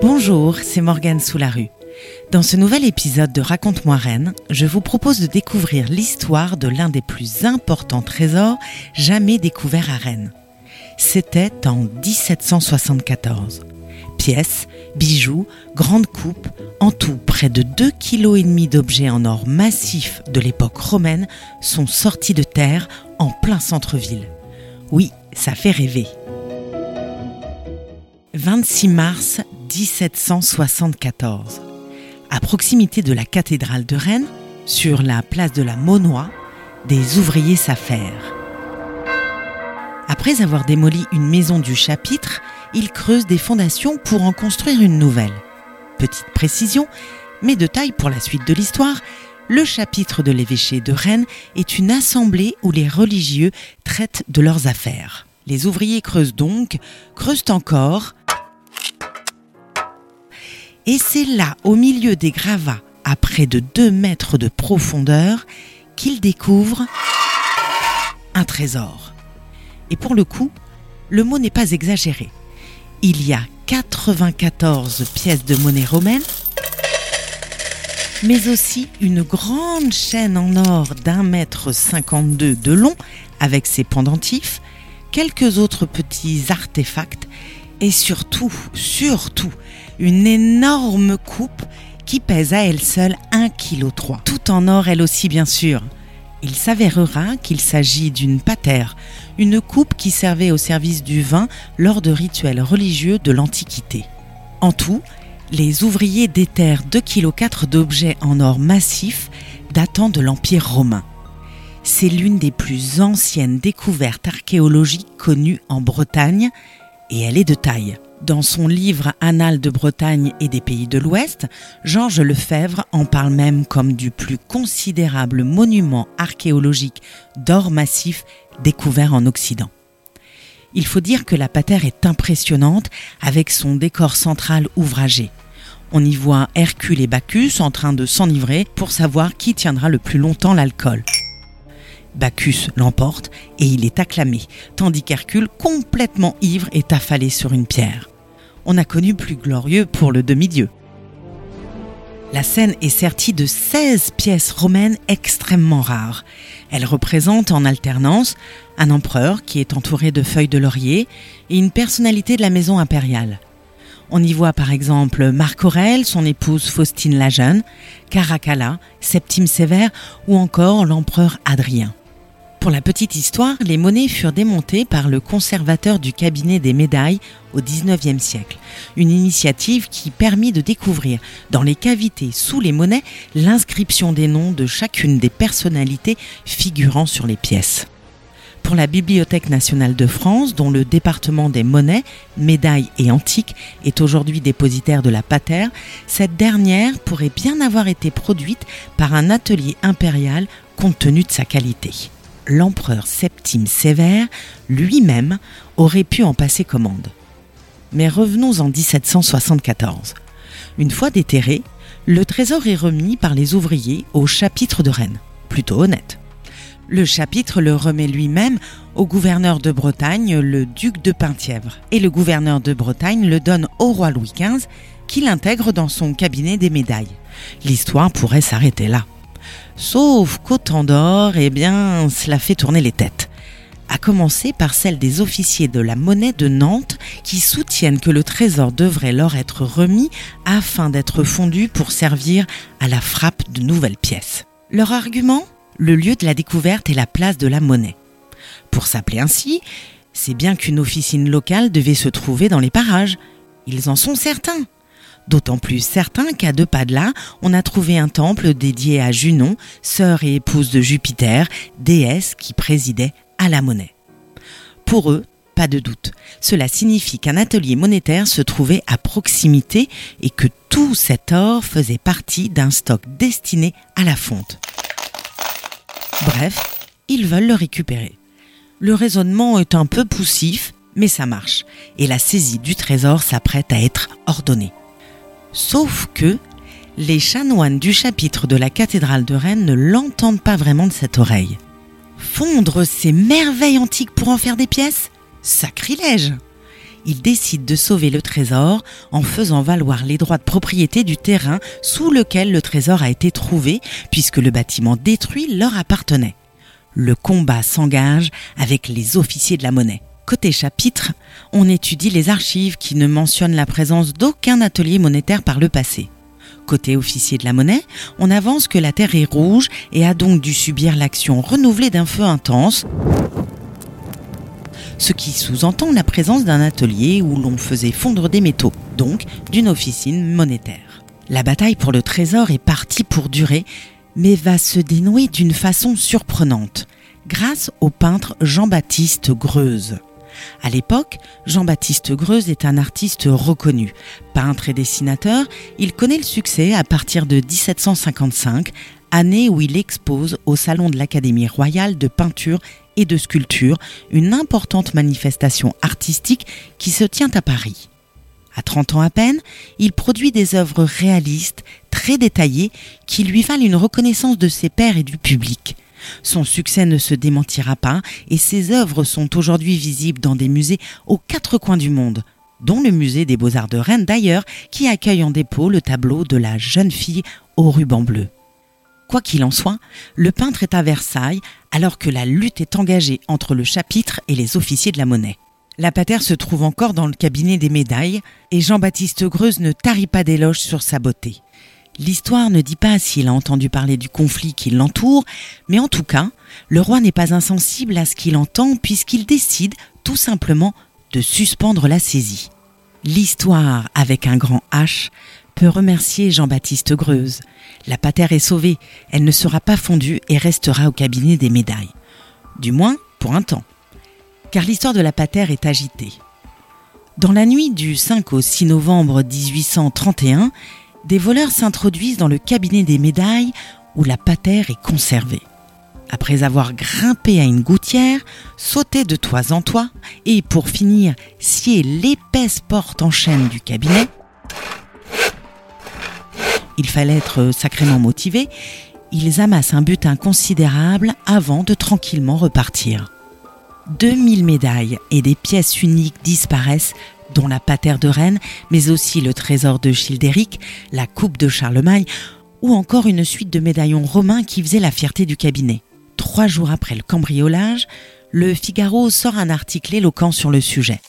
Bonjour, c'est Morgane Soularue. Dans ce nouvel épisode de Raconte-moi Rennes, je vous propose de découvrir l'histoire de l'un des plus importants trésors jamais découverts à Rennes. C'était en 1774. Pièces, bijoux, grandes coupes, en tout près de 2,5 kg d'objets en or massif de l'époque romaine sont sortis de terre en plein centre-ville. Oui, ça fait rêver. 26 mars 1774. À proximité de la cathédrale de Rennes, sur la place de la Monnoie, des ouvriers s'affairent. Après avoir démoli une maison du chapitre, ils creusent des fondations pour en construire une nouvelle. Petite précision, mais de taille pour la suite de l'histoire, le chapitre de l'évêché de Rennes est une assemblée où les religieux traitent de leurs affaires. Les ouvriers creusent donc, creusent encore, et c'est là, au milieu des gravats, à près de 2 mètres de profondeur, qu'ils découvrent un trésor. Et pour le coup, le mot n'est pas exagéré. Il y a 94 pièces de monnaie romaine, mais aussi une grande chaîne en or d'un mètre 52 de long avec ses pendentifs, quelques autres petits artefacts et surtout, surtout, une énorme coupe qui pèse à elle seule 1,3 kg. Tout en or, elle aussi, bien sûr. Il s'avérera qu'il s'agit d'une patère, une coupe qui servait au service du vin lors de rituels religieux de l'Antiquité. En tout, les ouvriers déterrent 2,4 kg d'objets en or massif datant de l'Empire romain. C'est l'une des plus anciennes découvertes archéologiques connues en Bretagne et elle est de taille. Dans son livre Annales de Bretagne et des pays de l'Ouest, Georges Lefebvre en parle même comme du plus considérable monument archéologique d'or massif découvert en Occident. Il faut dire que la patère est impressionnante avec son décor central ouvragé. On y voit Hercule et Bacchus en train de s'enivrer pour savoir qui tiendra le plus longtemps l'alcool. Bacchus l'emporte et il est acclamé, tandis qu'Hercule, complètement ivre, est affalé sur une pierre. On a connu plus glorieux pour le demi-dieu. La scène est sertie de 16 pièces romaines extrêmement rares. Elles représentent en alternance un empereur qui est entouré de feuilles de laurier et une personnalité de la maison impériale. On y voit par exemple Marc Aurèle, son épouse Faustine la Jeune, Caracalla, Septime Sévère ou encore l'empereur Adrien. Pour la petite histoire, les monnaies furent démontées par le conservateur du cabinet des médailles au XIXe siècle, une initiative qui permit de découvrir dans les cavités sous les monnaies l'inscription des noms de chacune des personnalités figurant sur les pièces. Pour la Bibliothèque nationale de France, dont le département des monnaies, médailles et antiques est aujourd'hui dépositaire de la patère, cette dernière pourrait bien avoir été produite par un atelier impérial compte tenu de sa qualité l'empereur Septime Sévère lui-même aurait pu en passer commande. Mais revenons en 1774. Une fois déterré, le trésor est remis par les ouvriers au chapitre de Rennes. Plutôt honnête. Le chapitre le remet lui-même au gouverneur de Bretagne, le duc de Penthièvre. Et le gouverneur de Bretagne le donne au roi Louis XV, qui l'intègre dans son cabinet des médailles. L'histoire pourrait s'arrêter là. Sauf qu'autant d'or, eh bien, cela fait tourner les têtes. À commencer par celle des officiers de la monnaie de Nantes qui soutiennent que le trésor devrait leur être remis afin d'être fondu pour servir à la frappe de nouvelles pièces. Leur argument? Le lieu de la découverte est la place de la monnaie. Pour s'appeler ainsi, c'est bien qu'une officine locale devait se trouver dans les parages. Ils en sont certains. D'autant plus certain qu'à deux pas de là, on a trouvé un temple dédié à Junon, sœur et épouse de Jupiter, déesse qui présidait à la monnaie. Pour eux, pas de doute, cela signifie qu'un atelier monétaire se trouvait à proximité et que tout cet or faisait partie d'un stock destiné à la fonte. Bref, ils veulent le récupérer. Le raisonnement est un peu poussif, mais ça marche, et la saisie du trésor s'apprête à être ordonnée. Sauf que les chanoines du chapitre de la cathédrale de Rennes ne l'entendent pas vraiment de cette oreille. Fondre ces merveilles antiques pour en faire des pièces? Sacrilège il décide de sauver le trésor en faisant valoir les droits de propriété du terrain sous lequel le trésor a été trouvé, puisque le bâtiment détruit leur appartenait. Le combat s'engage avec les officiers de la monnaie. Côté chapitre, on étudie les archives qui ne mentionnent la présence d'aucun atelier monétaire par le passé. Côté officier de la monnaie, on avance que la Terre est rouge et a donc dû subir l'action renouvelée d'un feu intense, ce qui sous-entend la présence d'un atelier où l'on faisait fondre des métaux, donc d'une officine monétaire. La bataille pour le trésor est partie pour durer, mais va se dénouer d'une façon surprenante, grâce au peintre Jean-Baptiste Greuze. À l'époque, Jean-Baptiste Greuze est un artiste reconnu. Peintre et dessinateur, il connaît le succès à partir de 1755, année où il expose au Salon de l'Académie royale de peinture et de sculpture, une importante manifestation artistique qui se tient à Paris. À 30 ans à peine, il produit des œuvres réalistes, très détaillées, qui lui valent une reconnaissance de ses pairs et du public. Son succès ne se démentira pas et ses œuvres sont aujourd'hui visibles dans des musées aux quatre coins du monde, dont le musée des beaux-arts de Rennes d'ailleurs, qui accueille en dépôt le tableau de la jeune fille au ruban bleu. Quoi qu'il en soit, le peintre est à Versailles alors que la lutte est engagée entre le chapitre et les officiers de la monnaie. La patère se trouve encore dans le cabinet des médailles et Jean-Baptiste Greuze ne tarit pas d'éloges sur sa beauté. L'histoire ne dit pas s'il a entendu parler du conflit qui l'entoure, mais en tout cas, le roi n'est pas insensible à ce qu'il entend puisqu'il décide tout simplement de suspendre la saisie. L'histoire avec un grand H peut remercier Jean-Baptiste Greuze. La patère est sauvée, elle ne sera pas fondue et restera au cabinet des médailles. Du moins pour un temps. Car l'histoire de la patère est agitée. Dans la nuit du 5 au 6 novembre 1831, des voleurs s'introduisent dans le cabinet des médailles où la patère est conservée. Après avoir grimpé à une gouttière, sauté de toit en toit et pour finir scier l'épaisse porte en chaîne du cabinet, il fallait être sacrément motivé, ils amassent un butin considérable avant de tranquillement repartir. 2000 médailles et des pièces uniques disparaissent dont la patère de Rennes, mais aussi le trésor de Childéric, la coupe de Charlemagne, ou encore une suite de médaillons romains qui faisaient la fierté du cabinet. Trois jours après le cambriolage, le Figaro sort un article éloquent sur le sujet.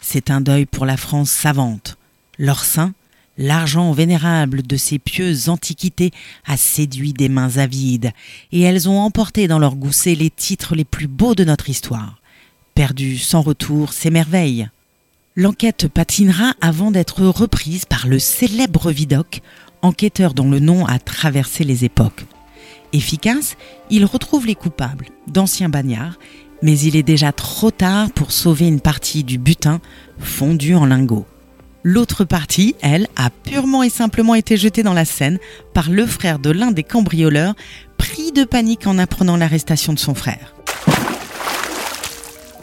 C'est un deuil pour la France savante. Leur saint, l'argent vénérable de ces pieuses antiquités a séduit des mains avides, et elles ont emporté dans leur gousset les titres les plus beaux de notre histoire perdu sans retour ses merveilles. L'enquête patinera avant d'être reprise par le célèbre Vidocq, enquêteur dont le nom a traversé les époques. Efficace, il retrouve les coupables, d'anciens bagnards, mais il est déjà trop tard pour sauver une partie du butin fondu en lingots. L'autre partie, elle, a purement et simplement été jetée dans la Seine par le frère de l'un des cambrioleurs, pris de panique en apprenant l'arrestation de son frère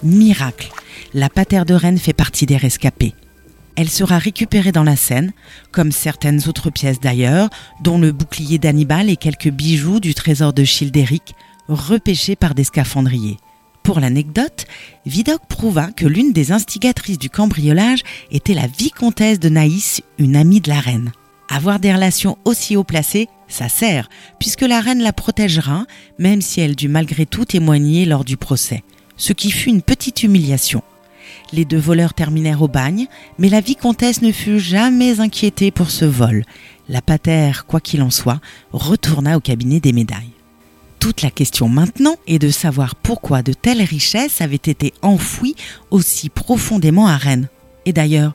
miracle, la patère de Rennes fait partie des rescapés. Elle sera récupérée dans la Seine, comme certaines autres pièces d'ailleurs, dont le bouclier d'Hannibal et quelques bijoux du trésor de Childéric, repêchés par des scaphandriers. Pour l'anecdote, Vidocq prouva que l'une des instigatrices du cambriolage était la vicomtesse de Naïs, une amie de la reine. Avoir des relations aussi haut placées, ça sert, puisque la reine la protégera, même si elle dut malgré tout témoigner lors du procès ce qui fut une petite humiliation. Les deux voleurs terminèrent au bagne, mais la vicomtesse ne fut jamais inquiétée pour ce vol. La patère, quoi qu'il en soit, retourna au cabinet des médailles. Toute la question maintenant est de savoir pourquoi de telles richesses avaient été enfouies aussi profondément à Rennes. Et d'ailleurs,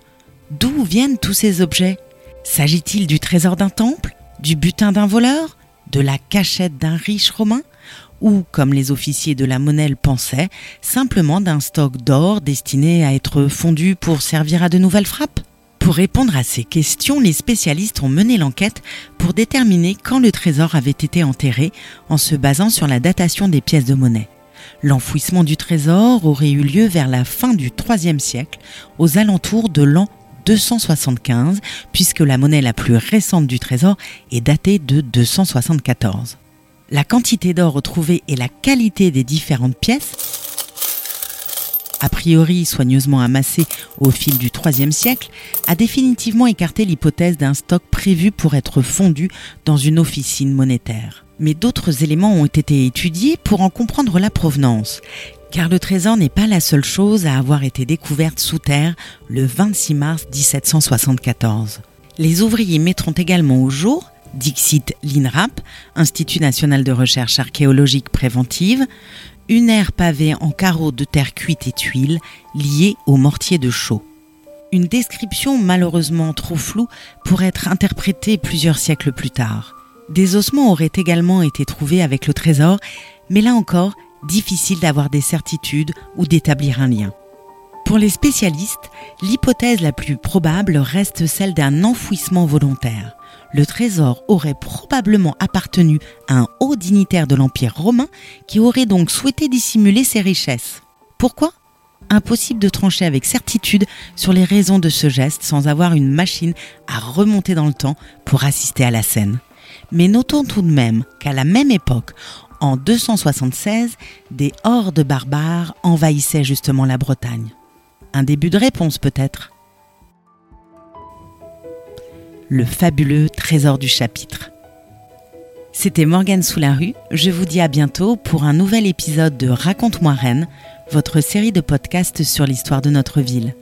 d'où viennent tous ces objets? S'agit-il du trésor d'un temple Du butin d'un voleur De la cachette d'un riche romain? Ou, comme les officiers de la monnaie le pensaient, simplement d'un stock d'or destiné à être fondu pour servir à de nouvelles frappes Pour répondre à ces questions, les spécialistes ont mené l'enquête pour déterminer quand le trésor avait été enterré en se basant sur la datation des pièces de monnaie. L'enfouissement du trésor aurait eu lieu vers la fin du IIIe siècle, aux alentours de l'an 275, puisque la monnaie la plus récente du trésor est datée de 274 la quantité d'or retrouvée et la qualité des différentes pièces a priori soigneusement amassé au fil du IIIe siècle, a définitivement écarté l'hypothèse d'un stock prévu pour être fondu dans une officine monétaire. Mais d'autres éléments ont été étudiés pour en comprendre la provenance, car le trésor n'est pas la seule chose à avoir été découverte sous terre le 26 mars 1774. Les ouvriers mettront également au jour, Dixit l'INRAP, Institut national de recherche archéologique préventive, une aire pavée en carreaux de terre cuite et tuiles liée au mortier de chaux. Une description malheureusement trop floue pour être interprétée plusieurs siècles plus tard. Des ossements auraient également été trouvés avec le trésor, mais là encore, difficile d'avoir des certitudes ou d'établir un lien. Pour les spécialistes, l'hypothèse la plus probable reste celle d'un enfouissement volontaire le trésor aurait probablement appartenu à un haut dignitaire de l'Empire romain qui aurait donc souhaité dissimuler ses richesses. Pourquoi? Impossible de trancher avec certitude sur les raisons de ce geste sans avoir une machine à remonter dans le temps pour assister à la scène. Mais notons tout de même qu'à la même époque, en 276, des hordes barbares envahissaient justement la Bretagne. Un début de réponse peut-être? Le fabuleux trésor du chapitre. C'était Morgane sous la rue, je vous dis à bientôt pour un nouvel épisode de Raconte-moi Rennes, votre série de podcasts sur l'histoire de notre ville.